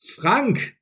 Frank,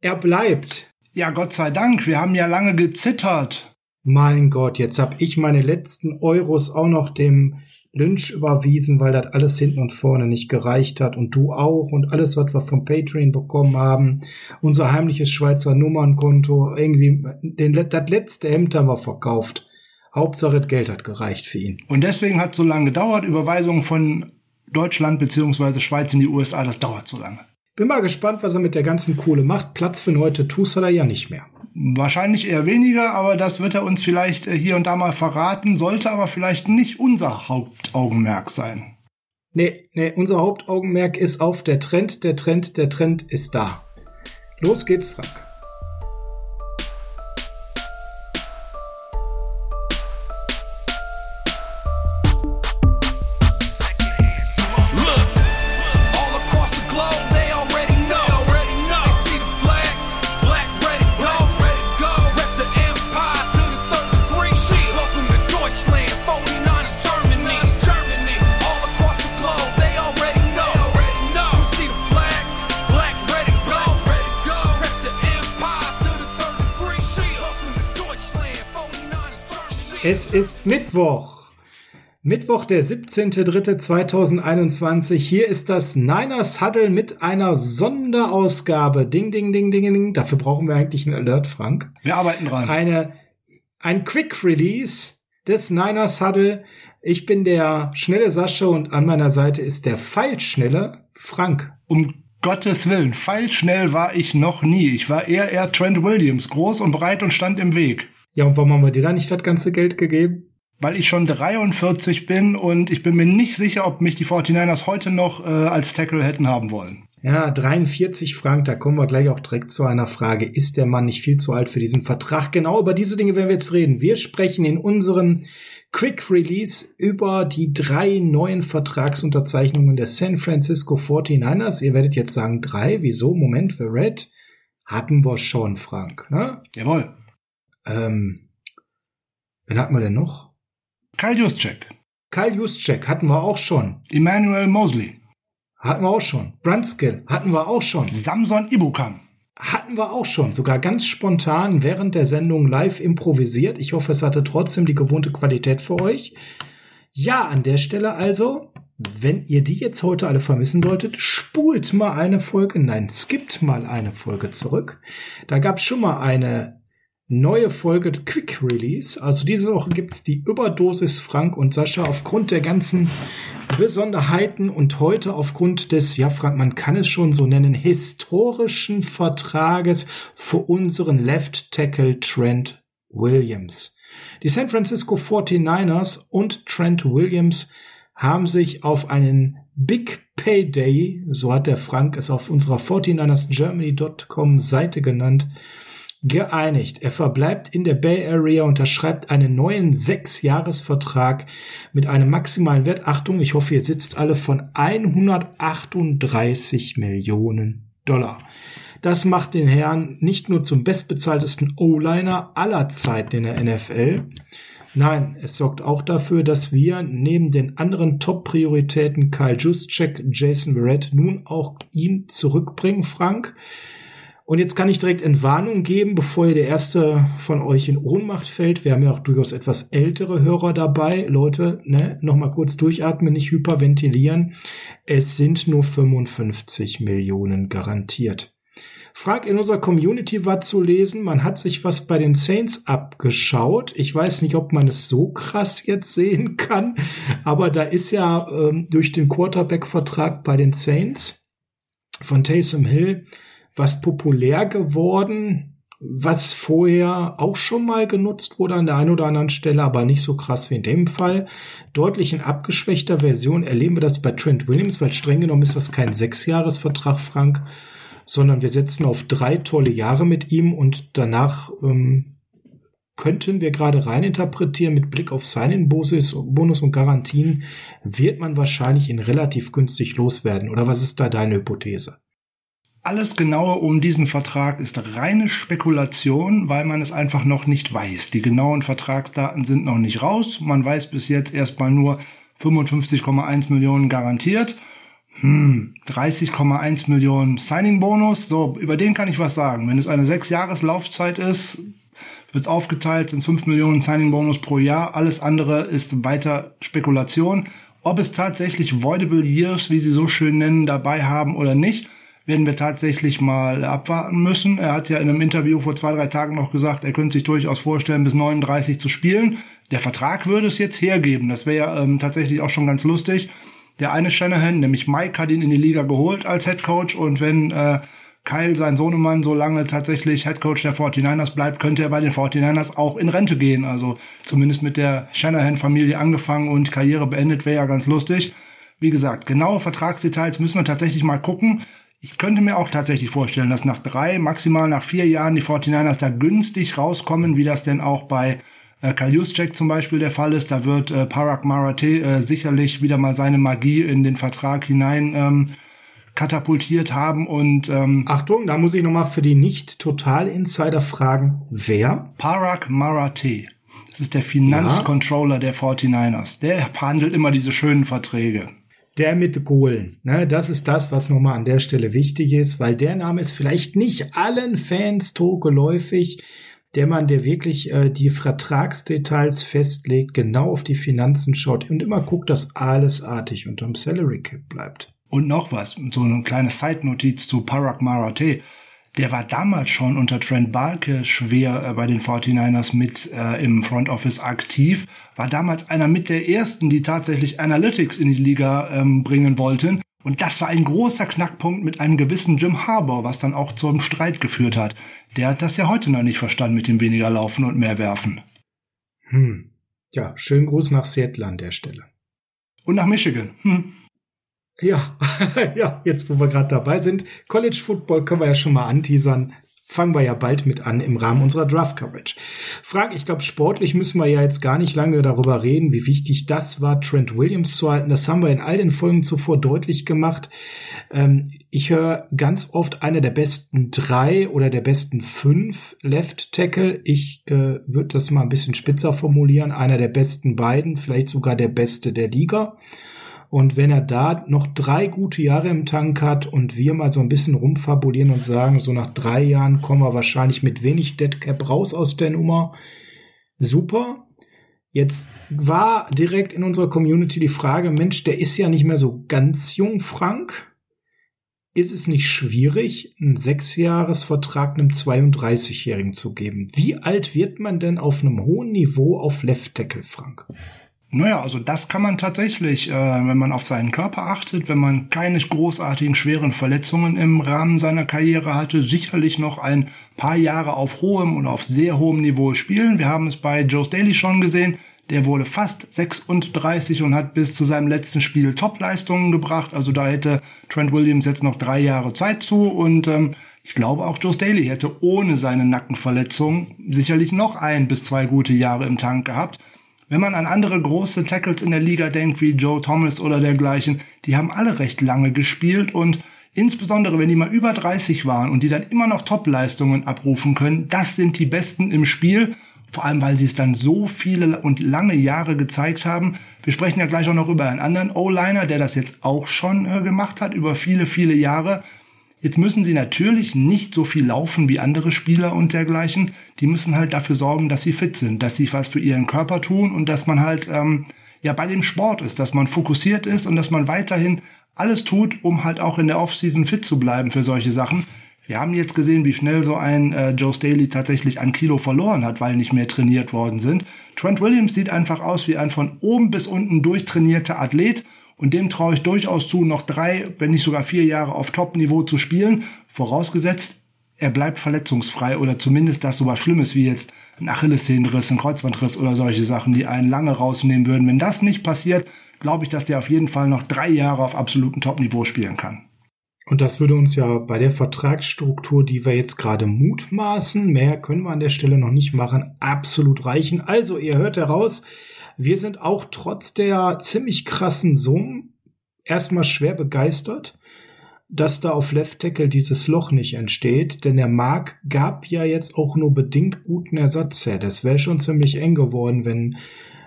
er bleibt. Ja, Gott sei Dank, wir haben ja lange gezittert. Mein Gott, jetzt hab ich meine letzten Euros auch noch dem Lynch überwiesen, weil das alles hinten und vorne nicht gereicht hat und du auch und alles, was wir vom Patreon bekommen haben, unser heimliches Schweizer Nummernkonto, irgendwie den, das letzte Hemd haben wir verkauft. Hauptsache, das Geld hat gereicht für ihn. Und deswegen hat es so lange gedauert. Überweisung von Deutschland beziehungsweise Schweiz in die USA, das dauert so lange. Bin mal gespannt, was er mit der ganzen Kohle macht. Platz für heute tust er ja nicht mehr. Wahrscheinlich eher weniger, aber das wird er uns vielleicht äh, hier und da mal verraten, sollte aber vielleicht nicht unser Hauptaugenmerk sein. Nee, nee, unser Hauptaugenmerk ist auf der Trend, der Trend, der Trend ist da. Los geht's, Frank. Es ist Mittwoch. Mittwoch, der 17.03.2021. Hier ist das Niners Huddle mit einer Sonderausgabe. Ding, ding, ding, ding, ding. Dafür brauchen wir eigentlich einen Alert, Frank. Wir arbeiten dran. Eine, ein Quick Release des Niners Huddle. Ich bin der schnelle Sascha und an meiner Seite ist der feilschnelle Frank. Um Gottes Willen, feilschnell war ich noch nie. Ich war eher eher Trent Williams, groß und breit und stand im Weg. Ja, und warum haben wir dir da nicht das ganze Geld gegeben? Weil ich schon 43 bin und ich bin mir nicht sicher, ob mich die 49ers heute noch äh, als Tackle hätten haben wollen. Ja, 43 Frank, da kommen wir gleich auch direkt zu einer Frage. Ist der Mann nicht viel zu alt für diesen Vertrag? Genau über diese Dinge werden wir jetzt reden. Wir sprechen in unserem Quick Release über die drei neuen Vertragsunterzeichnungen der San Francisco 49ers. Ihr werdet jetzt sagen, drei, wieso? Moment, für Red hatten wir schon, Frank. Ne? Jawohl. Ähm, wen hatten wir denn noch? Kyle Juszczyk. Kyle Juszczyk hatten wir auch schon. Emmanuel Mosley. Hatten wir auch schon. Brandskill hatten wir auch schon. Samson Ibukam. Hatten wir auch schon. Sogar ganz spontan während der Sendung live improvisiert. Ich hoffe, es hatte trotzdem die gewohnte Qualität für euch. Ja, an der Stelle also, wenn ihr die jetzt heute alle vermissen solltet, spult mal eine Folge, nein, skippt mal eine Folge zurück. Da gab es schon mal eine neue Folge Quick Release. Also diese Woche gibt's die Überdosis Frank und Sascha aufgrund der ganzen Besonderheiten und heute aufgrund des, ja Frank, man kann es schon so nennen, historischen Vertrages für unseren Left Tackle Trent Williams. Die San Francisco 49ers und Trent Williams haben sich auf einen Big Payday, so hat der Frank es auf unserer 49ersgermany.com Seite genannt, geeinigt. Er verbleibt in der Bay Area, unterschreibt einen neuen Sechsjahresvertrag mit einem maximalen Wert, Achtung, ich hoffe, ihr sitzt alle, von 138 Millionen Dollar. Das macht den Herrn nicht nur zum bestbezahltesten O-Liner aller Zeiten in der NFL, Nein, es sorgt auch dafür, dass wir neben den anderen Top-Prioritäten Kyle Juszczyk, Jason Verrett nun auch ihn zurückbringen, Frank. Und jetzt kann ich direkt Entwarnung geben, bevor ihr der erste von euch in Ohnmacht fällt. Wir haben ja auch durchaus etwas ältere Hörer dabei. Leute, ne, nochmal kurz durchatmen, nicht hyperventilieren. Es sind nur 55 Millionen garantiert. Frag in unserer Community war zu lesen, man hat sich was bei den Saints abgeschaut. Ich weiß nicht, ob man es so krass jetzt sehen kann, aber da ist ja ähm, durch den Quarterback-Vertrag bei den Saints von Taysom Hill was populär geworden, was vorher auch schon mal genutzt wurde an der einen oder anderen Stelle, aber nicht so krass wie in dem Fall. Deutlich in abgeschwächter Version erleben wir das bei Trent Williams, weil streng genommen ist das kein Sechsjahresvertrag, Frank, sondern wir setzen auf drei tolle Jahre mit ihm und danach ähm, könnten wir gerade reininterpretieren mit Blick auf seinen Bonus und Garantien, wird man wahrscheinlich ihn relativ günstig loswerden. Oder was ist da deine Hypothese? Alles genaue um diesen Vertrag ist reine Spekulation, weil man es einfach noch nicht weiß. Die genauen Vertragsdaten sind noch nicht raus. Man weiß bis jetzt erstmal nur 55,1 Millionen garantiert. Hm, 30,1 Millionen Signing-Bonus. So, über den kann ich was sagen. Wenn es eine sechs Jahres Laufzeit ist, wird es aufgeteilt, sind 5 Millionen Signing-Bonus pro Jahr. Alles andere ist weiter Spekulation. Ob es tatsächlich Voidable Years, wie sie so schön nennen, dabei haben oder nicht, werden wir tatsächlich mal abwarten müssen. Er hat ja in einem Interview vor zwei, drei Tagen noch gesagt, er könnte sich durchaus vorstellen, bis 39 zu spielen. Der Vertrag würde es jetzt hergeben. Das wäre ja ähm, tatsächlich auch schon ganz lustig. Der eine Shanahan, nämlich Mike, hat ihn in die Liga geholt als Head Coach und wenn äh, Kyle, sein Sohnemann, so lange tatsächlich Head Coach der 49ers bleibt, könnte er bei den 49ers auch in Rente gehen. Also zumindest mit der Shanahan-Familie angefangen und Karriere beendet, wäre ja ganz lustig. Wie gesagt, genaue Vertragsdetails müssen wir tatsächlich mal gucken. Ich könnte mir auch tatsächlich vorstellen, dass nach drei, maximal nach vier Jahren die 49ers da günstig rauskommen, wie das denn auch bei äh, Kyle Juszczyk zum Beispiel der Fall ist. Da wird äh, Parag Marathi äh, sicherlich wieder mal seine Magie in den Vertrag hinein ähm, katapultiert haben und ähm, Achtung, da muss ich nochmal für die Nicht-Total-Insider fragen, wer? Parag Marathi. Das ist der Finanzcontroller ja. der 49ers. Der verhandelt immer diese schönen Verträge. Der mit Gohlen. Ne, das ist das, was nochmal an der Stelle wichtig ist, weil der Name ist vielleicht nicht allen Fans so geläufig. Der Mann, der wirklich äh, die Vertragsdetails festlegt, genau auf die Finanzen schaut und immer guckt, dass alles artig unterm Salary Cap bleibt. Und noch was, so eine kleine Side-Notiz zu Parag Marathi. Der war damals schon unter Trent Barke schwer äh, bei den 49ers mit äh, im Front Office aktiv. War damals einer mit der ersten, die tatsächlich Analytics in die Liga ähm, bringen wollten. Und das war ein großer Knackpunkt mit einem gewissen Jim Harbour, was dann auch zum Streit geführt hat. Der hat das ja heute noch nicht verstanden mit dem weniger Laufen und mehr Werfen. Hm. Ja, schönen Gruß nach Seattle an der Stelle. Und nach Michigan. Hm. Ja, ja, jetzt wo wir gerade dabei sind, College Football können wir ja schon mal anteasern. Fangen wir ja bald mit an im Rahmen unserer Draft Coverage. Frank, ich glaube, sportlich müssen wir ja jetzt gar nicht lange darüber reden, wie wichtig das war, Trent Williams zu halten. Das haben wir in all den Folgen zuvor deutlich gemacht. Ähm, ich höre ganz oft einer der besten drei oder der besten fünf Left Tackle. Ich äh, würde das mal ein bisschen spitzer formulieren. Einer der besten beiden, vielleicht sogar der beste der Liga. Und wenn er da noch drei gute Jahre im Tank hat und wir mal so ein bisschen rumfabulieren und sagen, so nach drei Jahren kommen wir wahrscheinlich mit wenig Deadcap raus aus der Nummer, super. Jetzt war direkt in unserer Community die Frage, Mensch, der ist ja nicht mehr so ganz jung, Frank. Ist es nicht schwierig, einen Sechsjahresvertrag einem 32-Jährigen zu geben? Wie alt wird man denn auf einem hohen Niveau auf Left Tackle, Frank? Naja, also das kann man tatsächlich, äh, wenn man auf seinen Körper achtet, wenn man keine großartigen schweren Verletzungen im Rahmen seiner Karriere hatte, sicherlich noch ein paar Jahre auf hohem und auf sehr hohem Niveau spielen. Wir haben es bei Joe Staley schon gesehen. Der wurde fast 36 und hat bis zu seinem letzten Spiel Topleistungen gebracht. Also da hätte Trent Williams jetzt noch drei Jahre Zeit zu und ähm, ich glaube auch Joe Staley hätte ohne seine Nackenverletzung sicherlich noch ein bis zwei gute Jahre im Tank gehabt. Wenn man an andere große Tackles in der Liga denkt, wie Joe Thomas oder dergleichen, die haben alle recht lange gespielt und insbesondere wenn die mal über 30 waren und die dann immer noch Topleistungen abrufen können, das sind die Besten im Spiel. Vor allem, weil sie es dann so viele und lange Jahre gezeigt haben. Wir sprechen ja gleich auch noch über einen anderen O-Liner, der das jetzt auch schon äh, gemacht hat, über viele, viele Jahre. Jetzt müssen sie natürlich nicht so viel laufen wie andere Spieler und dergleichen. Die müssen halt dafür sorgen, dass sie fit sind, dass sie was für ihren Körper tun und dass man halt ähm, ja bei dem Sport ist, dass man fokussiert ist und dass man weiterhin alles tut, um halt auch in der Offseason fit zu bleiben für solche Sachen. Wir haben jetzt gesehen, wie schnell so ein äh, Joe Staley tatsächlich ein Kilo verloren hat, weil nicht mehr trainiert worden sind. Trent Williams sieht einfach aus wie ein von oben bis unten durchtrainierter Athlet und dem traue ich durchaus zu, noch drei, wenn nicht sogar vier Jahre auf Top-Niveau zu spielen. Vorausgesetzt, er bleibt verletzungsfrei oder zumindest das sowas Schlimmes wie jetzt ein Achillessehnenriss, ein Kreuzbandriss oder solche Sachen, die einen lange rausnehmen würden. Wenn das nicht passiert, glaube ich, dass der auf jeden Fall noch drei Jahre auf absolutem Top-Niveau spielen kann. Und das würde uns ja bei der Vertragsstruktur, die wir jetzt gerade mutmaßen, mehr können wir an der Stelle noch nicht machen, absolut reichen. Also, ihr hört heraus, wir sind auch trotz der ziemlich krassen Summen erstmal schwer begeistert, dass da auf Left Tackle dieses Loch nicht entsteht, denn der Mark gab ja jetzt auch nur bedingt guten Ersatz her. Das wäre schon ziemlich eng geworden, wenn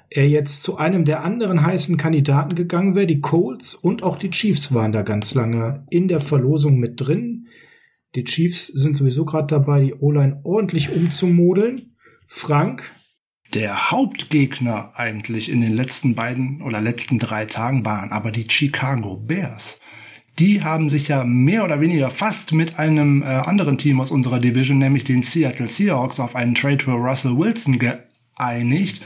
er jetzt zu einem der anderen heißen Kandidaten gegangen wäre. Die Colts und auch die Chiefs waren da ganz lange in der Verlosung mit drin. Die Chiefs sind sowieso gerade dabei, die O-Line ordentlich umzumodeln. Frank? Der Hauptgegner eigentlich in den letzten beiden oder letzten drei Tagen waren aber die Chicago Bears. Die haben sich ja mehr oder weniger fast mit einem äh, anderen Team aus unserer Division, nämlich den Seattle Seahawks, auf einen Trade für Russell Wilson geeinigt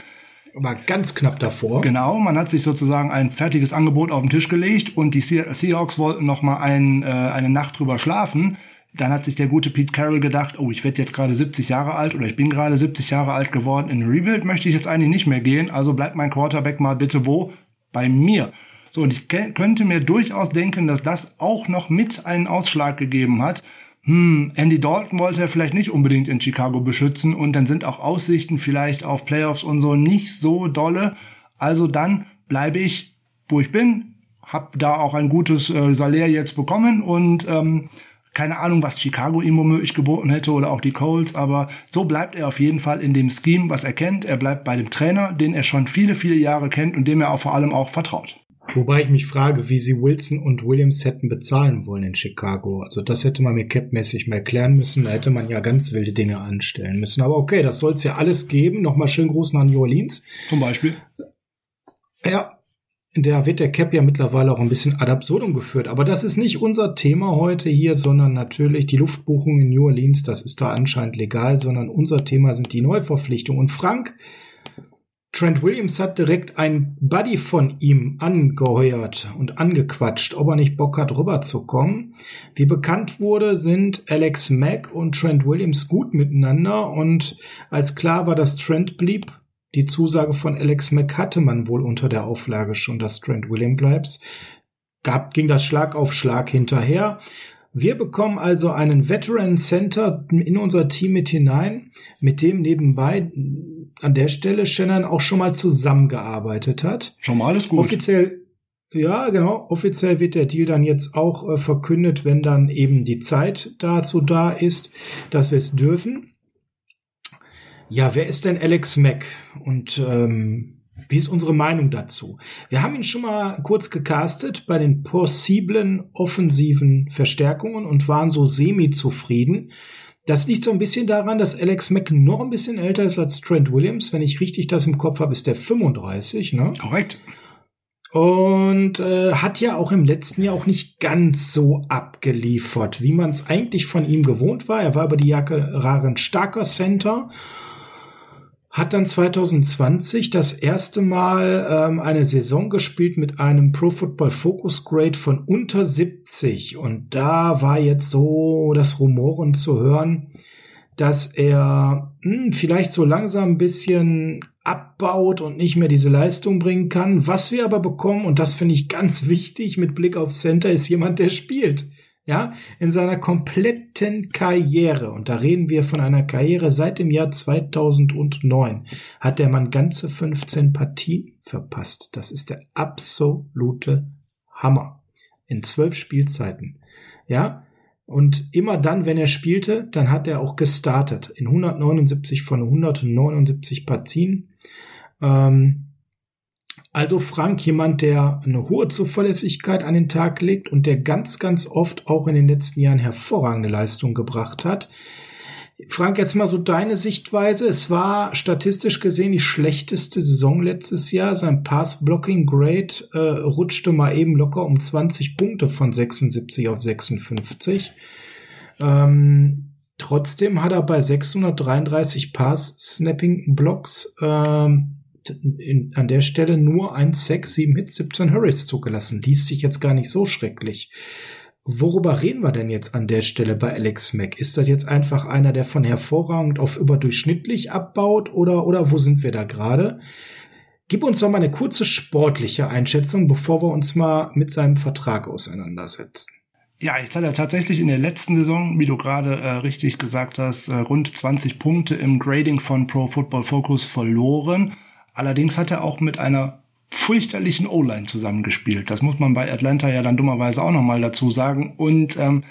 war ganz knapp davor. Genau, man hat sich sozusagen ein fertiges Angebot auf den Tisch gelegt und die Seahawks wollten noch mal ein, äh, eine Nacht drüber schlafen. Dann hat sich der gute Pete Carroll gedacht, oh, ich werde jetzt gerade 70 Jahre alt oder ich bin gerade 70 Jahre alt geworden. In Rebuild möchte ich jetzt eigentlich nicht mehr gehen, also bleibt mein Quarterback mal bitte wo? Bei mir. So, und ich könnte mir durchaus denken, dass das auch noch mit einen Ausschlag gegeben hat, hm, Andy Dalton wollte er vielleicht nicht unbedingt in Chicago beschützen und dann sind auch Aussichten vielleicht auf Playoffs und so nicht so dolle. Also dann bleibe ich, wo ich bin, hab da auch ein gutes äh, Salär jetzt bekommen und ähm, keine Ahnung, was Chicago ihm womöglich geboten hätte oder auch die Coles, aber so bleibt er auf jeden Fall in dem Scheme, was er kennt. Er bleibt bei dem Trainer, den er schon viele, viele Jahre kennt und dem er auch vor allem auch vertraut. Wobei ich mich frage, wie sie Wilson und Williams hätten bezahlen wollen in Chicago. Also das hätte man mir capmäßig mal klären müssen. Da hätte man ja ganz wilde Dinge anstellen müssen. Aber okay, das soll es ja alles geben. Nochmal schön Gruß nach New Orleans. Zum Beispiel. Ja, da wird der Cap ja mittlerweile auch ein bisschen ad absurdum geführt. Aber das ist nicht unser Thema heute hier, sondern natürlich die Luftbuchung in New Orleans. Das ist da anscheinend legal, sondern unser Thema sind die Neuverpflichtungen. Und Frank, Trent Williams hat direkt einen Buddy von ihm angeheuert und angequatscht, ob er nicht Bock hat, rüberzukommen. Wie bekannt wurde, sind Alex Mack und Trent Williams gut miteinander und als klar war, dass Trent blieb, die Zusage von Alex Mack hatte man wohl unter der Auflage schon, dass Trent Williams bleibt. Gab, ging das Schlag auf Schlag hinterher. Wir bekommen also einen Veteran Center in unser Team mit hinein, mit dem nebenbei an der Stelle Shannon auch schon mal zusammengearbeitet hat. Schon mal alles gut. Offiziell ja, genau. Offiziell wird der Deal dann jetzt auch äh, verkündet, wenn dann eben die Zeit dazu da ist, dass wir es dürfen. Ja, wer ist denn Alex Mack? Und ähm, wie ist unsere Meinung dazu? Wir haben ihn schon mal kurz gecastet bei den possiblen offensiven Verstärkungen und waren so semi-zufrieden. Das liegt so ein bisschen daran, dass Alex Mack noch ein bisschen älter ist als Trent Williams. Wenn ich richtig das im Kopf habe, ist der 35, ne? Korrekt. Und äh, hat ja auch im letzten Jahr auch nicht ganz so abgeliefert, wie man es eigentlich von ihm gewohnt war. Er war über die Jahre ein starker Center hat dann 2020 das erste Mal ähm, eine Saison gespielt mit einem Pro Football Focus Grade von unter 70 und da war jetzt so das Rumoren zu hören, dass er hm, vielleicht so langsam ein bisschen abbaut und nicht mehr diese Leistung bringen kann. Was wir aber bekommen, und das finde ich ganz wichtig mit Blick auf Center, ist jemand, der spielt ja, in seiner kompletten Karriere, und da reden wir von einer Karriere seit dem Jahr 2009, hat der Mann ganze 15 Partien verpasst. Das ist der absolute Hammer. In zwölf Spielzeiten. Ja, und immer dann, wenn er spielte, dann hat er auch gestartet. In 179 von 179 Partien. Ähm, also Frank, jemand, der eine hohe Zuverlässigkeit an den Tag legt und der ganz, ganz oft auch in den letzten Jahren hervorragende Leistung gebracht hat. Frank, jetzt mal so deine Sichtweise. Es war statistisch gesehen die schlechteste Saison letztes Jahr. Sein Pass-Blocking-Grade äh, rutschte mal eben locker um 20 Punkte von 76 auf 56. Ähm, trotzdem hat er bei 633 Pass-Snapping-Blocks ähm, in, an der Stelle nur ein Sack, 7 Hits, 17 Hurries zugelassen. Liest sich jetzt gar nicht so schrecklich. Worüber reden wir denn jetzt an der Stelle bei Alex Mack? Ist das jetzt einfach einer, der von hervorragend auf überdurchschnittlich abbaut oder, oder wo sind wir da gerade? Gib uns doch mal eine kurze sportliche Einschätzung, bevor wir uns mal mit seinem Vertrag auseinandersetzen. Ja, jetzt hat er tatsächlich in der letzten Saison, wie du gerade äh, richtig gesagt hast, äh, rund 20 Punkte im Grading von Pro Football Focus verloren. Allerdings hat er auch mit einer fürchterlichen O-Line zusammengespielt. Das muss man bei Atlanta ja dann dummerweise auch nochmal dazu sagen. Und ähm,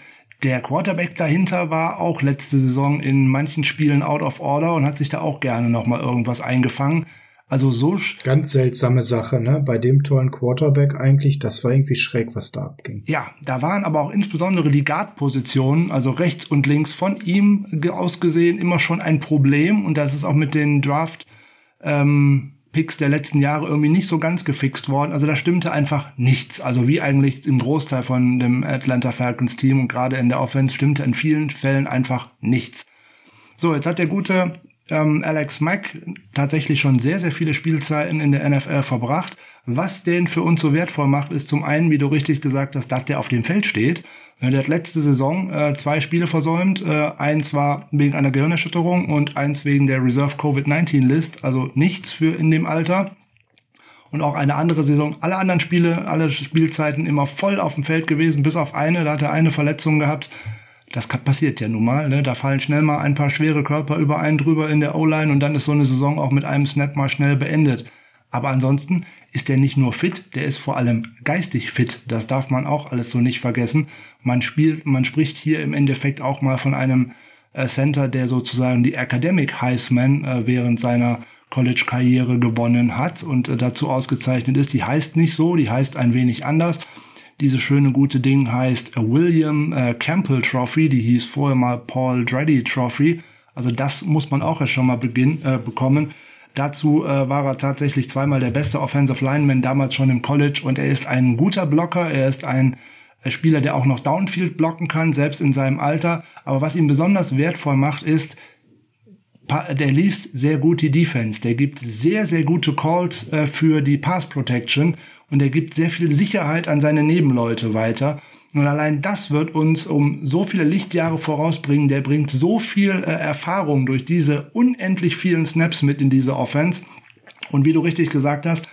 der Quarterback dahinter war auch letzte Saison in manchen Spielen out of order und hat sich da auch gerne nochmal irgendwas eingefangen. Also so ganz seltsame Sache, ne? Bei dem tollen Quarterback eigentlich, das war irgendwie schräg, was da abging. Ja, da waren aber auch insbesondere die Guard-Positionen, also rechts und links von ihm aus gesehen, immer schon ein Problem und das ist auch mit den Draft ähm, Picks der letzten Jahre irgendwie nicht so ganz gefixt worden. Also da stimmte einfach nichts. Also wie eigentlich im Großteil von dem Atlanta Falcons Team und gerade in der Offense stimmte in vielen Fällen einfach nichts. So, jetzt hat der gute ähm, Alex Mack tatsächlich schon sehr, sehr viele Spielzeiten in der NFL verbracht. Was den für uns so wertvoll macht, ist zum einen, wie du richtig gesagt hast, dass der auf dem Feld steht. Der hat letzte Saison äh, zwei Spiele versäumt. Äh, eins war wegen einer Gehirnerschütterung und eins wegen der Reserve Covid-19-List. Also nichts für in dem Alter. Und auch eine andere Saison. Alle anderen Spiele, alle Spielzeiten immer voll auf dem Feld gewesen, bis auf eine. Da hat er eine Verletzung gehabt das passiert ja nun mal. Ne? Da fallen schnell mal ein paar schwere Körper über einen drüber in der O-Line und dann ist so eine Saison auch mit einem Snap mal schnell beendet. Aber ansonsten ist der nicht nur fit, der ist vor allem geistig fit. Das darf man auch alles so nicht vergessen. Man spielt, man spricht hier im Endeffekt auch mal von einem äh, Center, der sozusagen die Academic Heisman äh, während seiner College-Karriere gewonnen hat und äh, dazu ausgezeichnet ist. Die heißt nicht so, die heißt ein wenig anders. Diese schöne gute Ding heißt William äh, Campbell Trophy, die hieß vorher mal Paul Dreddy Trophy. Also das muss man auch erst schon mal beginn, äh, bekommen. Dazu äh, war er tatsächlich zweimal der beste Offensive Lineman damals schon im College und er ist ein guter Blocker, er ist ein äh, Spieler, der auch noch Downfield blocken kann, selbst in seinem Alter. Aber was ihn besonders wertvoll macht, ist, der liest sehr gut die Defense. Der gibt sehr, sehr gute Calls äh, für die Pass Protection und er gibt sehr viel Sicherheit an seine Nebenleute weiter. Und allein das wird uns um so viele Lichtjahre vorausbringen. Der bringt so viel äh, Erfahrung durch diese unendlich vielen Snaps mit in diese Offense. Und wie du richtig gesagt hast,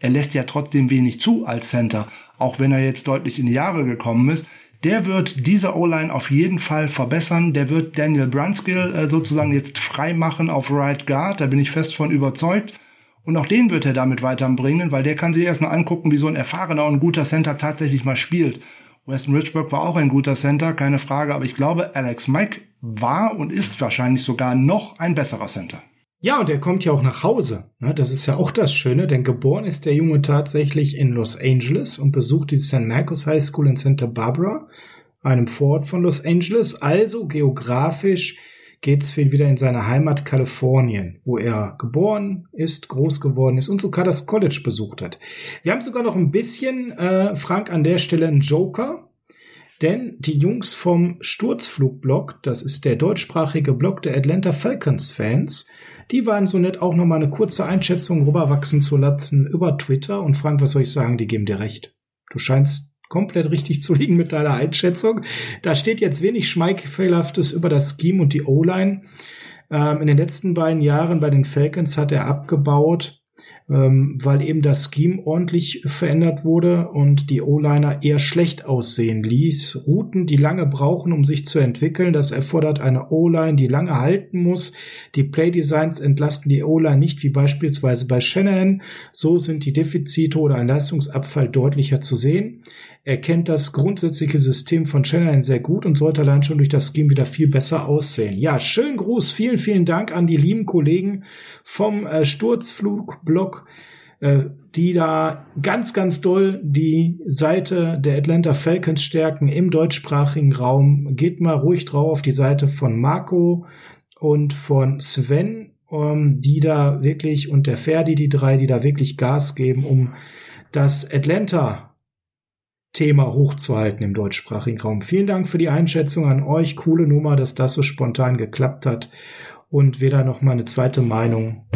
er lässt ja trotzdem wenig zu als Center, auch wenn er jetzt deutlich in die Jahre gekommen ist. Der wird diese O-Line auf jeden Fall verbessern. Der wird Daniel Brunskill äh, sozusagen jetzt frei machen auf Right Guard. Da bin ich fest von überzeugt. Und auch den wird er damit weiterbringen, weil der kann sich erstmal angucken, wie so ein erfahrener und guter Center tatsächlich mal spielt. Weston Richburg war auch ein guter Center, keine Frage, aber ich glaube, Alex Mike war und ist wahrscheinlich sogar noch ein besserer Center. Ja, und er kommt ja auch nach Hause. Ne? Das ist ja auch das Schöne, denn geboren ist der Junge tatsächlich in Los Angeles und besucht die St. Marcos High School in Santa Barbara, einem Vorort von Los Angeles, also geografisch ihn wieder in seine Heimat Kalifornien, wo er geboren ist, groß geworden ist und sogar das College besucht hat. Wir haben sogar noch ein bisschen, äh, Frank, an der Stelle einen Joker. Denn die Jungs vom Sturzflugblog, das ist der deutschsprachige Blog der Atlanta Falcons Fans, die waren so nett, auch nochmal eine kurze Einschätzung rüberwachsen zu lassen über Twitter. Und Frank, was soll ich sagen, die geben dir recht. Du scheinst komplett richtig zu liegen mit deiner Einschätzung. Da steht jetzt wenig Schmeichelhaftes über das Scheme und die O-Line. Ähm, in den letzten beiden Jahren bei den Falcons hat er abgebaut ähm, weil eben das Scheme ordentlich verändert wurde und die O-Liner eher schlecht aussehen ließ. Routen, die lange brauchen, um sich zu entwickeln, das erfordert eine O-Line, die lange halten muss. Die Playdesigns entlasten die O-Line nicht wie beispielsweise bei Shanahan. So sind die Defizite oder ein Leistungsabfall deutlicher zu sehen. Er kennt das grundsätzliche System von Shanahan sehr gut und sollte allein schon durch das Scheme wieder viel besser aussehen. Ja, schönen Gruß, vielen, vielen Dank an die lieben Kollegen vom äh, Sturzflugblog, äh, die da ganz, ganz doll die Seite der Atlanta Falcons stärken im deutschsprachigen Raum. Geht mal ruhig drauf auf die Seite von Marco und von Sven, ähm, die da wirklich und der Ferdi, die drei, die da wirklich Gas geben, um das Atlanta Thema hochzuhalten im deutschsprachigen Raum. Vielen Dank für die Einschätzung an euch. Coole Nummer, dass das so spontan geklappt hat und wir da noch mal eine zweite Meinung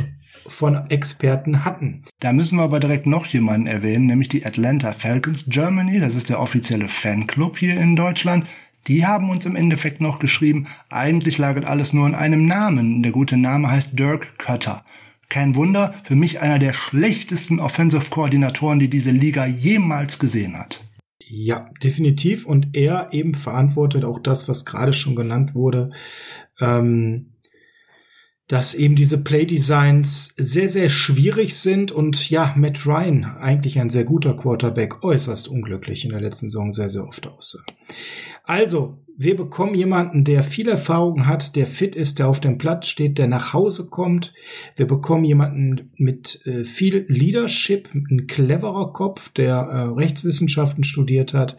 von Experten hatten. Da müssen wir aber direkt noch jemanden erwähnen, nämlich die Atlanta Falcons Germany. Das ist der offizielle Fanclub hier in Deutschland. Die haben uns im Endeffekt noch geschrieben, eigentlich lagert alles nur in einem Namen. Der gute Name heißt Dirk Kötter. Kein Wunder, für mich einer der schlechtesten Offensive-Koordinatoren, die diese Liga jemals gesehen hat. Ja, definitiv. Und er eben verantwortet auch das, was gerade schon genannt wurde. Ähm, dass eben diese Playdesigns sehr, sehr schwierig sind und ja, Matt Ryan, eigentlich ein sehr guter Quarterback, äußerst unglücklich in der letzten Saison sehr, sehr oft aussah. Also, wir bekommen jemanden, der viel Erfahrung hat, der fit ist, der auf dem Platz steht, der nach Hause kommt. Wir bekommen jemanden mit äh, viel Leadership, ein cleverer Kopf, der äh, Rechtswissenschaften studiert hat.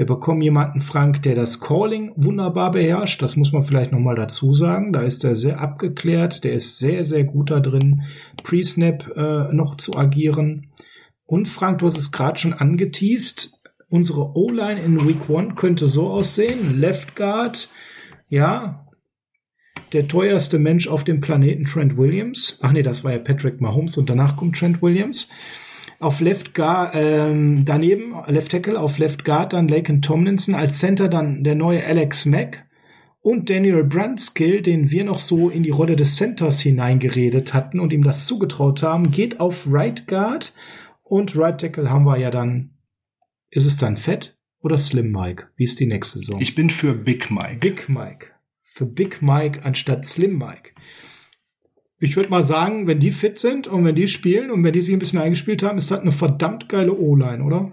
Wir bekommen jemanden, Frank, der das Calling wunderbar beherrscht. Das muss man vielleicht nochmal dazu sagen. Da ist er sehr abgeklärt. Der ist sehr, sehr gut da drin, Pre-Snap äh, noch zu agieren. Und Frank, du hast es gerade schon angeteased. Unsere O-Line in Week One könnte so aussehen. Left Guard, ja, der teuerste Mensch auf dem Planeten Trent Williams. Ach nee, das war ja Patrick Mahomes und danach kommt Trent Williams. Auf Left Guard, ähm, daneben, Left Tackle, auf Left Guard dann Laken Tomlinson, als Center dann der neue Alex Mack und Daniel Brandskill, den wir noch so in die Rolle des Centers hineingeredet hatten und ihm das zugetraut haben, geht auf Right Guard und Right Tackle haben wir ja dann, ist es dann Fett oder Slim Mike? Wie ist die nächste Saison? Ich bin für Big Mike. Big Mike. Für Big Mike anstatt Slim Mike ich würde mal sagen, wenn die fit sind und wenn die spielen und wenn die sich ein bisschen eingespielt haben, ist das eine verdammt geile O-Line, oder?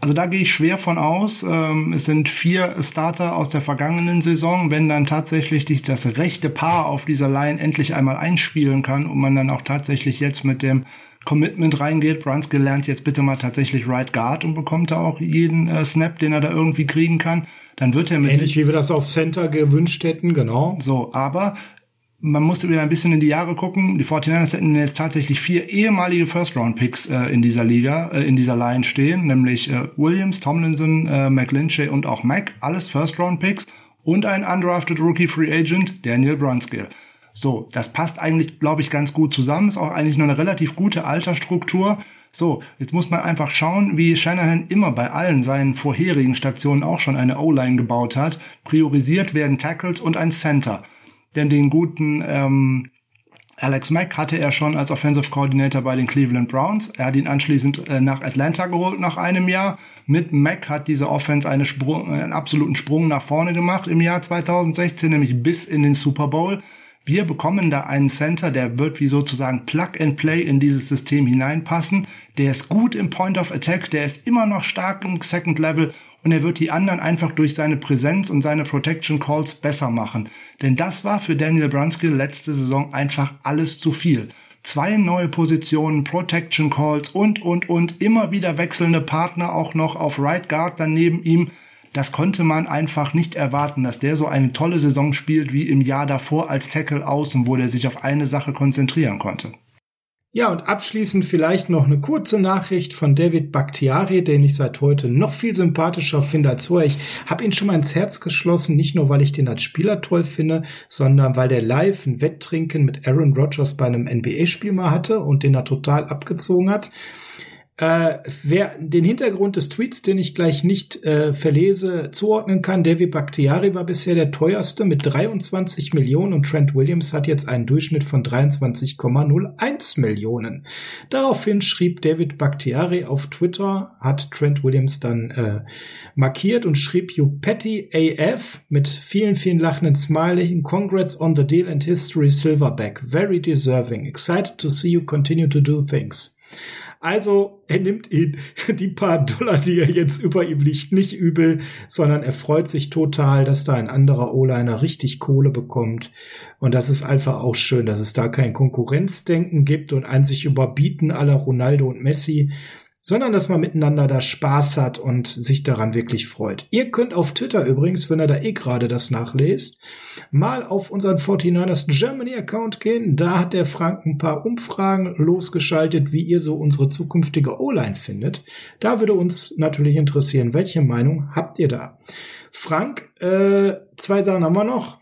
Also da gehe ich schwer von aus. Ähm, es sind vier Starter aus der vergangenen Saison. Wenn dann tatsächlich dich das rechte Paar auf dieser Line endlich einmal einspielen kann und man dann auch tatsächlich jetzt mit dem Commitment reingeht, Brunskill lernt jetzt bitte mal tatsächlich Right Guard und bekommt da auch jeden äh, Snap, den er da irgendwie kriegen kann, dann wird er mit Ähnlich wie wir das auf Center gewünscht hätten, genau. So, aber man musste wieder ein bisschen in die Jahre gucken. Die 49ers hätten jetzt tatsächlich vier ehemalige First-Round-Picks äh, in dieser Liga, äh, in dieser Line stehen, nämlich äh, Williams, Tomlinson, äh, McLinchay und auch Mack, alles First-Round-Picks und ein undrafted Rookie Free Agent, Daniel Brunskill. So, das passt eigentlich, glaube ich, ganz gut zusammen. Ist auch eigentlich nur eine relativ gute Altersstruktur. So, jetzt muss man einfach schauen, wie Shanahan immer bei allen seinen vorherigen Stationen auch schon eine O-Line gebaut hat. Priorisiert werden Tackles und ein Center denn den guten ähm, Alex Mack hatte er schon als Offensive Coordinator bei den Cleveland Browns. Er hat ihn anschließend äh, nach Atlanta geholt nach einem Jahr. Mit Mack hat diese Offense eine Sprung, einen absoluten Sprung nach vorne gemacht im Jahr 2016, nämlich bis in den Super Bowl. Wir bekommen da einen Center, der wird wie sozusagen Plug and Play in dieses System hineinpassen. Der ist gut im Point of Attack, der ist immer noch stark im Second Level und er wird die anderen einfach durch seine Präsenz und seine Protection Calls besser machen. Denn das war für Daniel Brunskill letzte Saison einfach alles zu viel. Zwei neue Positionen, Protection Calls und, und, und, immer wieder wechselnde Partner auch noch auf Right Guard daneben ihm. Das konnte man einfach nicht erwarten, dass der so eine tolle Saison spielt wie im Jahr davor als Tackle außen, wo der sich auf eine Sache konzentrieren konnte. Ja, und abschließend vielleicht noch eine kurze Nachricht von David Bakhtiari, den ich seit heute noch viel sympathischer finde als vorher. Ich habe ihn schon mal ins Herz geschlossen, nicht nur, weil ich den als Spieler toll finde, sondern weil der live ein Wetttrinken mit Aaron Rodgers bei einem NBA-Spiel mal hatte und den er total abgezogen hat. Äh, wer den Hintergrund des Tweets, den ich gleich nicht äh, verlese, zuordnen kann, David Bakhtiari war bisher der teuerste mit 23 Millionen und Trent Williams hat jetzt einen Durchschnitt von 23,01 Millionen. Daraufhin schrieb David Bakhtiari auf Twitter, hat Trent Williams dann äh, markiert und schrieb You Petty AF mit vielen, vielen lachenden Smiley. Congrats on the deal and history Silverback. Very deserving. Excited to see you continue to do things. Also er nimmt ihn die paar Dollar, die er jetzt über ihm liegt, nicht übel, sondern er freut sich total, dass da ein anderer O-Liner richtig Kohle bekommt. Und das ist einfach auch schön, dass es da kein Konkurrenzdenken gibt und ein sich überbieten aller Ronaldo und Messi, sondern dass man miteinander da Spaß hat und sich daran wirklich freut. Ihr könnt auf Twitter übrigens, wenn ihr da eh gerade das nachlest, mal auf unseren 49ers Germany Account gehen. Da hat der Frank ein paar Umfragen losgeschaltet, wie ihr so unsere zukünftige O-Line findet. Da würde uns natürlich interessieren, welche Meinung habt ihr da? Frank, äh, zwei Sachen haben wir noch.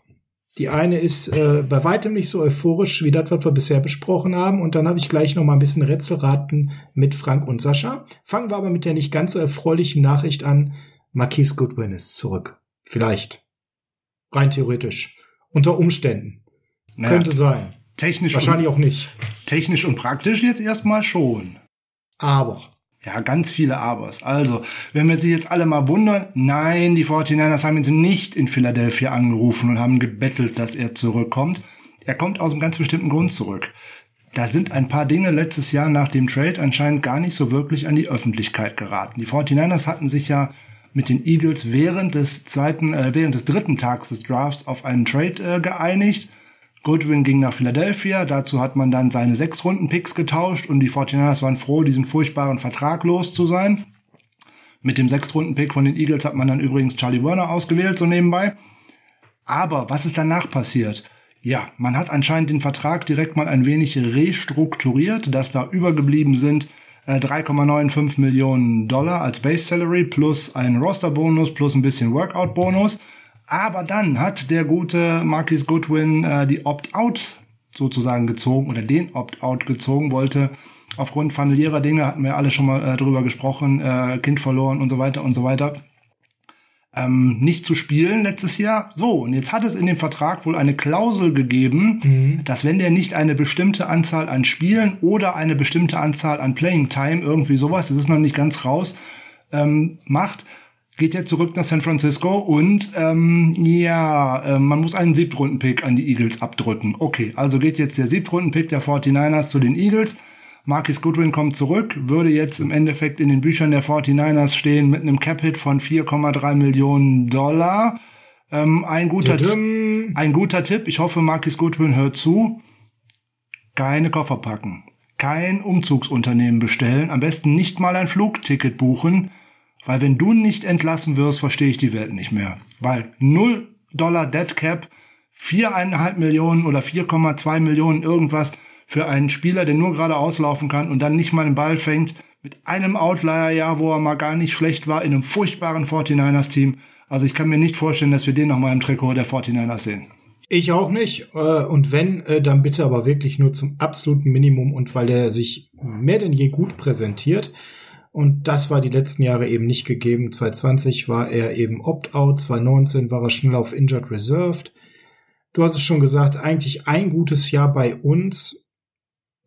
Die eine ist äh, bei weitem nicht so euphorisch wie das, was wir bisher besprochen haben. Und dann habe ich gleich noch mal ein bisschen Rätselraten mit Frank und Sascha. Fangen wir aber mit der nicht ganz so erfreulichen Nachricht an. Marquise Goodwin ist zurück. Vielleicht. Rein theoretisch. Unter Umständen. Naja, Könnte sein. Technisch Wahrscheinlich auch nicht. Technisch und praktisch jetzt erstmal schon. Aber. Ja, ganz viele Abers. Also, wenn wir sich jetzt alle mal wundern, nein, die 49ers haben ihn nicht in Philadelphia angerufen und haben gebettelt, dass er zurückkommt. er kommt aus einem ganz bestimmten Grund zurück. Da sind ein paar Dinge letztes Jahr nach dem Trade anscheinend gar nicht so wirklich an die Öffentlichkeit geraten. Die 49ers hatten sich ja mit den Eagles während des zweiten, äh, während des dritten Tags des Drafts auf einen Trade äh, geeinigt. Goodwin ging nach Philadelphia, dazu hat man dann seine sechs Runden-Picks getauscht und die 49ers waren froh, diesen furchtbaren Vertrag los zu sein. Mit dem sechs Runden-Pick von den Eagles hat man dann übrigens Charlie Werner ausgewählt, so nebenbei. Aber was ist danach passiert? Ja, man hat anscheinend den Vertrag direkt mal ein wenig restrukturiert, dass da übergeblieben sind 3,95 äh, Millionen Dollar als Base Salary plus ein Roster-Bonus plus ein bisschen Workout-Bonus. Aber dann hat der gute Marquis Goodwin äh, die Opt-out sozusagen gezogen oder den Opt-out gezogen, wollte aufgrund familiärer Dinge, hatten wir alle schon mal äh, drüber gesprochen, äh, Kind verloren und so weiter und so weiter, ähm, nicht zu spielen letztes Jahr. So, und jetzt hat es in dem Vertrag wohl eine Klausel gegeben, mhm. dass wenn der nicht eine bestimmte Anzahl an Spielen oder eine bestimmte Anzahl an Playing Time, irgendwie sowas, das ist noch nicht ganz raus, ähm, macht, geht er zurück nach San Francisco und ähm, ja, äh, man muss einen Siebtrunden-Pick an die Eagles abdrücken. Okay, also geht jetzt der Siebtrunden-Pick der 49ers zu den Eagles. Marcus Goodwin kommt zurück, würde jetzt im Endeffekt in den Büchern der 49ers stehen mit einem Cap-Hit von 4,3 Millionen Dollar. Ähm, ein, guter ein guter Tipp, ich hoffe, Marcus Goodwin hört zu. Keine Koffer packen. Kein Umzugsunternehmen bestellen. Am besten nicht mal ein Flugticket buchen. Weil wenn du nicht entlassen wirst, verstehe ich die Welt nicht mehr. Weil 0 Dollar Dead Cap, 4,5 Millionen oder 4,2 Millionen irgendwas für einen Spieler, der nur gerade auslaufen kann und dann nicht mal den Ball fängt, mit einem Outlier, ja, wo er mal gar nicht schlecht war, in einem furchtbaren 49ers-Team. Also ich kann mir nicht vorstellen, dass wir den nochmal im Trikot der 49ers sehen. Ich auch nicht. Äh, und wenn, äh, dann bitte aber wirklich nur zum absoluten Minimum und weil er sich mehr denn je gut präsentiert. Und das war die letzten Jahre eben nicht gegeben. 2020 war er eben Opt-out, 2019 war er schnell auf Injured Reserved. Du hast es schon gesagt, eigentlich ein gutes Jahr bei uns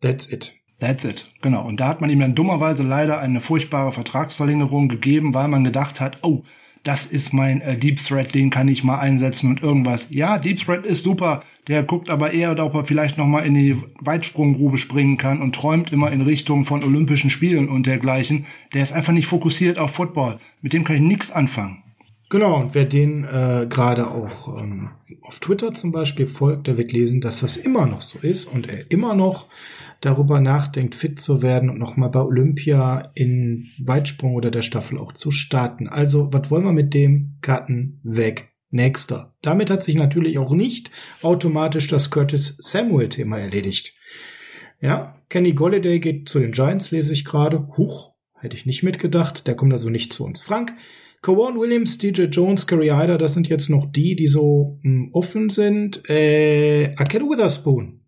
That's it. That's it, genau. Und da hat man ihm dann dummerweise leider eine furchtbare Vertragsverlängerung gegeben, weil man gedacht hat, oh, das ist mein äh, Deep Thread, den kann ich mal einsetzen und irgendwas. Ja, Deep Thread ist super. Der guckt aber eher, ob er vielleicht noch mal in die Weitsprunggrube springen kann und träumt immer in Richtung von Olympischen Spielen und dergleichen. Der ist einfach nicht fokussiert auf Football. Mit dem kann ich nichts anfangen. Genau, und wer den äh, gerade auch ähm, auf Twitter zum Beispiel folgt, der wird lesen, dass das immer noch so ist und er immer noch darüber nachdenkt, fit zu werden und nochmal bei Olympia in Weitsprung oder der Staffel auch zu starten. Also, was wollen wir mit dem Karten weg? Nächster. Damit hat sich natürlich auch nicht automatisch das Curtis Samuel-Thema erledigt. Ja, Kenny Golliday geht zu den Giants, lese ich gerade. Huch, hätte ich nicht mitgedacht. Der kommt also nicht zu uns. Frank, Kawan Williams, DJ Jones, Curry Hyder, das sind jetzt noch die, die so mh, hm, offen sind. Äh, Akedo Witherspoon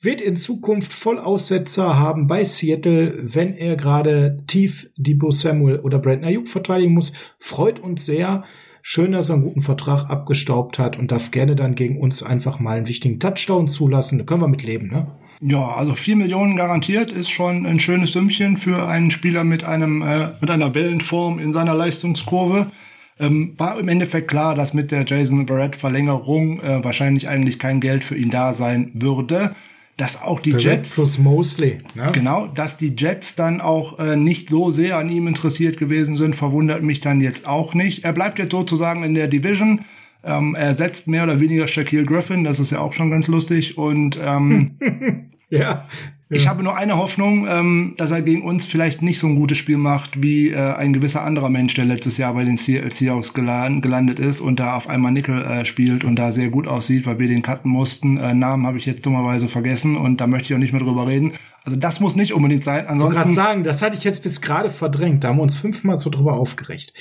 wird in Zukunft Vollaussetzer haben bei Seattle, wenn er gerade tief Debo Samuel oder Brandon Ayuk verteidigen muss. Freut uns sehr. Schön, dass er einen guten Vertrag abgestaubt hat und darf gerne dann gegen uns einfach mal einen wichtigen Touchdown zulassen. Da können wir mit leben, ne? Ja, also vier Millionen garantiert ist schon ein schönes Sümmchen für einen Spieler mit einem äh, mit einer Wellenform in seiner Leistungskurve. Ähm, war im Endeffekt klar, dass mit der Jason Barrett Verlängerung äh, wahrscheinlich eigentlich kein Geld für ihn da sein würde. Dass auch die Barrett Jets plus Mosley, ne? genau, dass die Jets dann auch äh, nicht so sehr an ihm interessiert gewesen sind, verwundert mich dann jetzt auch nicht. Er bleibt jetzt sozusagen in der Division. Ähm, er setzt mehr oder weniger Shaquille Griffin, das ist ja auch schon ganz lustig. Und ähm, ja, ich ja. habe nur eine Hoffnung, ähm, dass er gegen uns vielleicht nicht so ein gutes Spiel macht wie äh, ein gewisser anderer Mensch, der letztes Jahr bei den Seahawks gelandet ist und da auf einmal Nickel äh, spielt und da sehr gut aussieht, weil wir den cutten mussten. Äh, Namen habe ich jetzt dummerweise vergessen und da möchte ich auch nicht mehr drüber reden. Also das muss nicht unbedingt sein. Ansonsten. Ich gerade sagen, das hatte ich jetzt bis gerade verdrängt. Da haben wir uns fünfmal so drüber aufgeregt.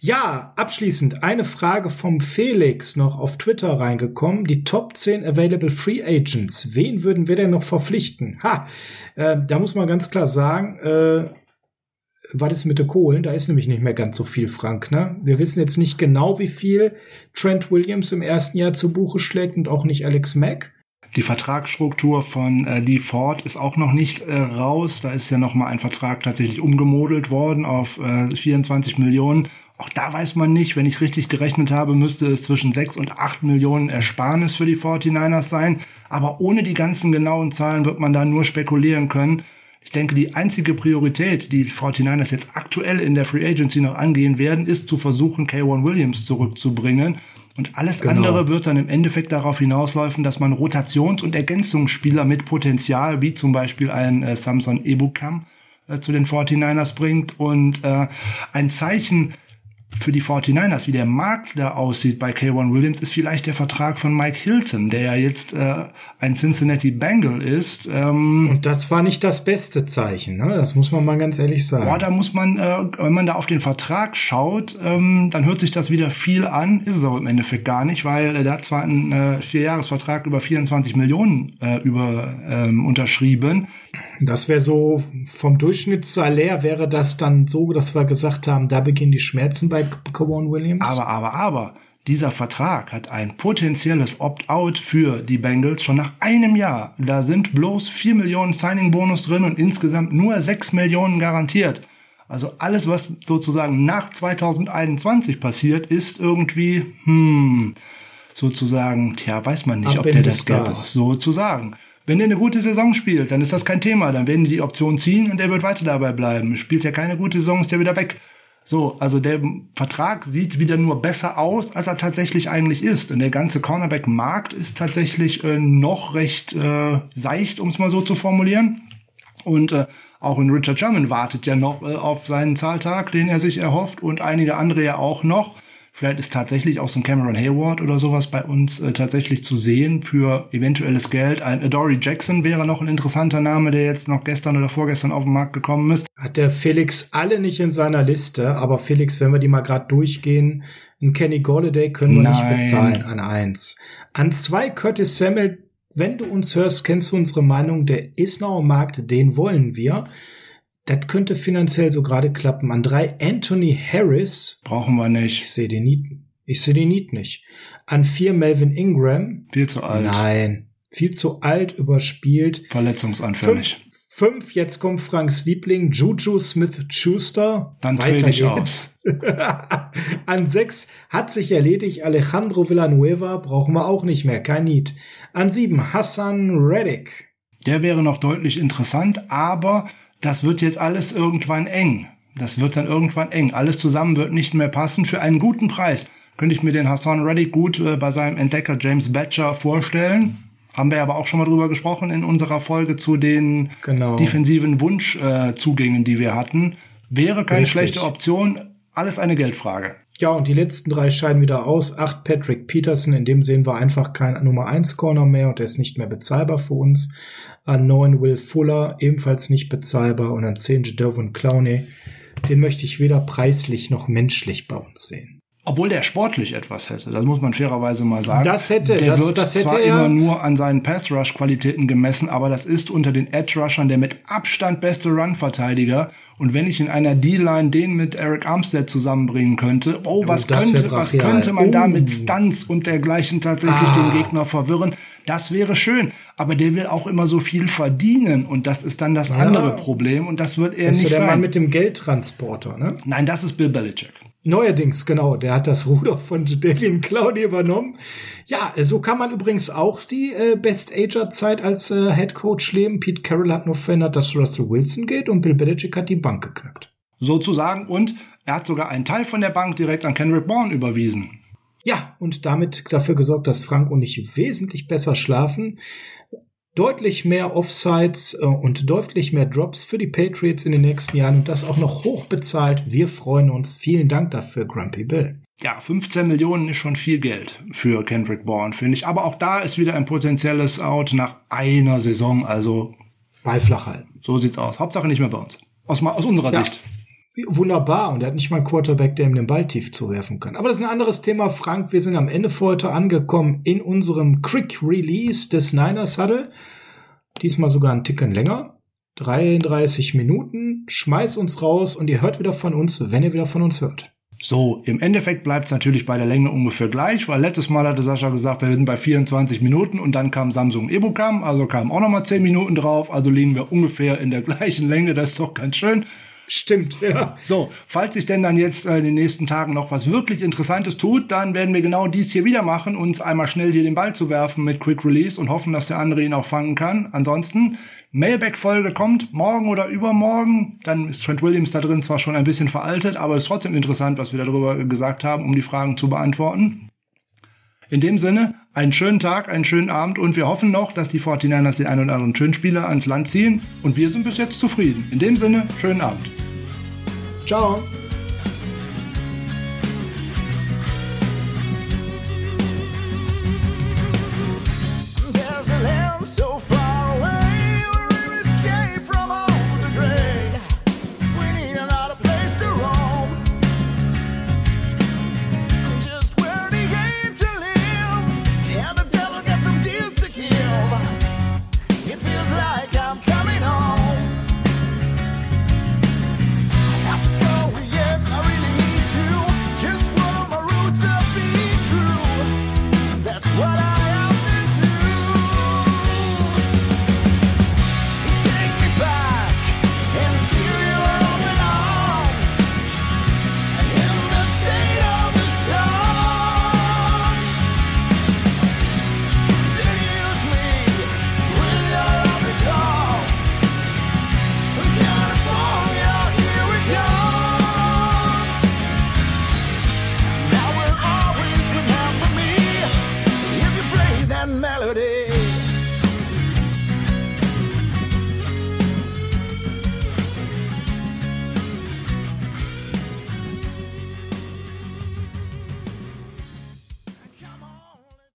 Ja, abschließend eine Frage vom Felix noch auf Twitter reingekommen. Die Top 10 Available Free Agents. Wen würden wir denn noch verpflichten? Ha, äh, da muss man ganz klar sagen, äh, was ist mit der Kohlen? Da ist nämlich nicht mehr ganz so viel, Frank. Ne? Wir wissen jetzt nicht genau, wie viel Trent Williams im ersten Jahr zu Buche schlägt und auch nicht Alex Mack. Die Vertragsstruktur von äh, Lee Ford ist auch noch nicht äh, raus. Da ist ja noch mal ein Vertrag tatsächlich umgemodelt worden auf äh, 24 Millionen. Auch da weiß man nicht, wenn ich richtig gerechnet habe, müsste es zwischen 6 und 8 Millionen Ersparnis für die 49ers sein. Aber ohne die ganzen genauen Zahlen wird man da nur spekulieren können. Ich denke, die einzige Priorität, die 49ers jetzt aktuell in der Free Agency noch angehen werden, ist zu versuchen, K1 Williams zurückzubringen. Und alles genau. andere wird dann im Endeffekt darauf hinausläufen, dass man Rotations- und Ergänzungsspieler mit Potenzial, wie zum Beispiel ein äh, Samson Ebukam, äh, zu den 49ers bringt. Und äh, ein Zeichen für die 49ers, wie der Markt da aussieht bei K1 Williams, ist vielleicht der Vertrag von Mike Hilton, der ja jetzt äh, ein Cincinnati Bengal ist. Ähm, Und das war nicht das beste Zeichen, ne? Das muss man mal ganz ehrlich sagen. Boah, da muss man, äh, wenn man da auf den Vertrag schaut, ähm, dann hört sich das wieder viel an, ist es aber im Endeffekt gar nicht, weil äh, der hat zwar einen äh, Vierjahresvertrag über 24 Millionen äh, über ähm, unterschrieben. Das wäre so, vom Durchschnittssalär wäre das dann so, dass wir gesagt haben, da beginnen die Schmerzen bei Kawan Williams. Aber, aber, aber, dieser Vertrag hat ein potenzielles Opt-out für die Bengals schon nach einem Jahr. Da sind bloß 4 Millionen Signing-Bonus drin und insgesamt nur 6 Millionen garantiert. Also alles, was sozusagen nach 2021 passiert, ist irgendwie, hm, sozusagen, tja, weiß man nicht, Ab ob der das gäbe, sozusagen. Wenn er eine gute Saison spielt, dann ist das kein Thema. Dann werden die die Option ziehen und er wird weiter dabei bleiben. Spielt er keine gute Saison, ist er wieder weg. So, also der Vertrag sieht wieder nur besser aus, als er tatsächlich eigentlich ist. Und der ganze Cornerback-Markt ist tatsächlich äh, noch recht äh, seicht, um es mal so zu formulieren. Und äh, auch in Richard Sherman wartet ja noch äh, auf seinen Zahltag, den er sich erhofft und einige andere ja auch noch. Vielleicht ist tatsächlich auch so ein Cameron Hayward oder sowas bei uns äh, tatsächlich zu sehen für eventuelles Geld. Ein Dory Jackson wäre noch ein interessanter Name, der jetzt noch gestern oder vorgestern auf den Markt gekommen ist. Hat der Felix alle nicht in seiner Liste, aber Felix, wenn wir die mal gerade durchgehen, ein Kenny Golladay können wir Nein. nicht bezahlen an eins. An zwei Curtis Samuel, wenn du uns hörst, kennst du unsere Meinung, der ist noch am Markt, den wollen wir. Das könnte finanziell so gerade klappen. An drei Anthony Harris. Brauchen wir nicht. Ich sehe den Need. Ich sehe den Need nicht. An vier Melvin Ingram. Viel zu alt. Nein. Viel zu alt, überspielt. Verletzungsanfällig. Fünf, fünf jetzt kommt Franks Liebling, Juju Smith-Schuster. Dann trete ich aus. An sechs hat sich erledigt Alejandro Villanueva, brauchen wir auch nicht mehr, kein Need. An sieben Hassan Reddick. Der wäre noch deutlich interessant, aber das wird jetzt alles irgendwann eng. Das wird dann irgendwann eng. Alles zusammen wird nicht mehr passen. Für einen guten Preis könnte ich mir den Hassan Reddick gut äh, bei seinem Entdecker James Batcher vorstellen. Haben wir aber auch schon mal drüber gesprochen in unserer Folge zu den genau. defensiven Wunschzugängen, äh, die wir hatten. Wäre keine Richtig. schlechte Option. Alles eine Geldfrage. Ja, und die letzten drei scheiden wieder aus. Acht Patrick Peterson, in dem sehen wir einfach kein Nummer 1 Corner mehr und der ist nicht mehr bezahlbar für uns. An 9 Will Fuller, ebenfalls nicht bezahlbar. Und an 10 Jadovin Clowney. Den möchte ich weder preislich noch menschlich bei uns sehen. Obwohl der sportlich etwas hätte, das muss man fairerweise mal sagen. Das hätte, der das, wird das zwar hätte immer nur an seinen Pass-Rush-Qualitäten gemessen, aber das ist unter den Edge-Rushern der mit Abstand beste Run-Verteidiger. Und wenn ich in einer D-Line den mit Eric Armstead zusammenbringen könnte, oh, was, oh, könnte, was könnte man oh. da mit Stunts und dergleichen tatsächlich ah. den Gegner verwirren? Das wäre schön. Aber der will auch immer so viel verdienen. Und das ist dann das ja. andere Problem. Und das wird er das nicht ist der sein. Mann mit dem Geldtransporter, ne? Nein, das ist Bill Belichick. Neuerdings, genau. Der hat das Ruder von Jadalian Clowney übernommen. Ja, so kann man übrigens auch die äh, Best-Ager-Zeit als äh, Head Coach leben. Pete Carroll hat nur verhindert, dass Russell Wilson geht und Bill Belichick hat die Bank geknackt. Sozusagen. Und er hat sogar einen Teil von der Bank direkt an Kendrick Bourne überwiesen. Ja, und damit dafür gesorgt, dass Frank und ich wesentlich besser schlafen deutlich mehr Offsides äh, und deutlich mehr Drops für die Patriots in den nächsten Jahren und das auch noch hoch bezahlt. Wir freuen uns. Vielen Dank dafür, Grumpy Bill. Ja, 15 Millionen ist schon viel Geld für Kendrick Bourne, finde ich. Aber auch da ist wieder ein potenzielles Out nach einer Saison. Also bei flach halten. So sieht's aus. Hauptsache nicht mehr bei uns. Aus, aus unserer ja. Sicht. Wunderbar. Und er hat nicht mal einen Quarterback, der ihm den Ball tief zuwerfen kann. Aber das ist ein anderes Thema, Frank. Wir sind am Ende für heute angekommen in unserem Quick Release des Niners Huddle. Diesmal sogar ein Ticken länger. 33 Minuten. Schmeiß uns raus und ihr hört wieder von uns, wenn ihr wieder von uns hört. So, im Endeffekt bleibt es natürlich bei der Länge ungefähr gleich, weil letztes Mal hatte Sascha gesagt, wir sind bei 24 Minuten und dann kam Samsung Ebucam, also kamen auch nochmal 10 Minuten drauf, also liegen wir ungefähr in der gleichen Länge, das ist doch ganz schön. Stimmt, ja. So, falls sich denn dann jetzt äh, in den nächsten Tagen noch was wirklich Interessantes tut, dann werden wir genau dies hier wieder machen, uns einmal schnell hier den Ball zu werfen mit Quick Release und hoffen, dass der andere ihn auch fangen kann. Ansonsten, Mailback-Folge kommt morgen oder übermorgen. Dann ist Trent Williams da drin zwar schon ein bisschen veraltet, aber es ist trotzdem interessant, was wir darüber gesagt haben, um die Fragen zu beantworten. In dem Sinne, einen schönen Tag, einen schönen Abend und wir hoffen noch, dass die 49ers den einen oder anderen schönen Spieler ans Land ziehen und wir sind bis jetzt zufrieden. In dem Sinne, schönen Abend. Ciao.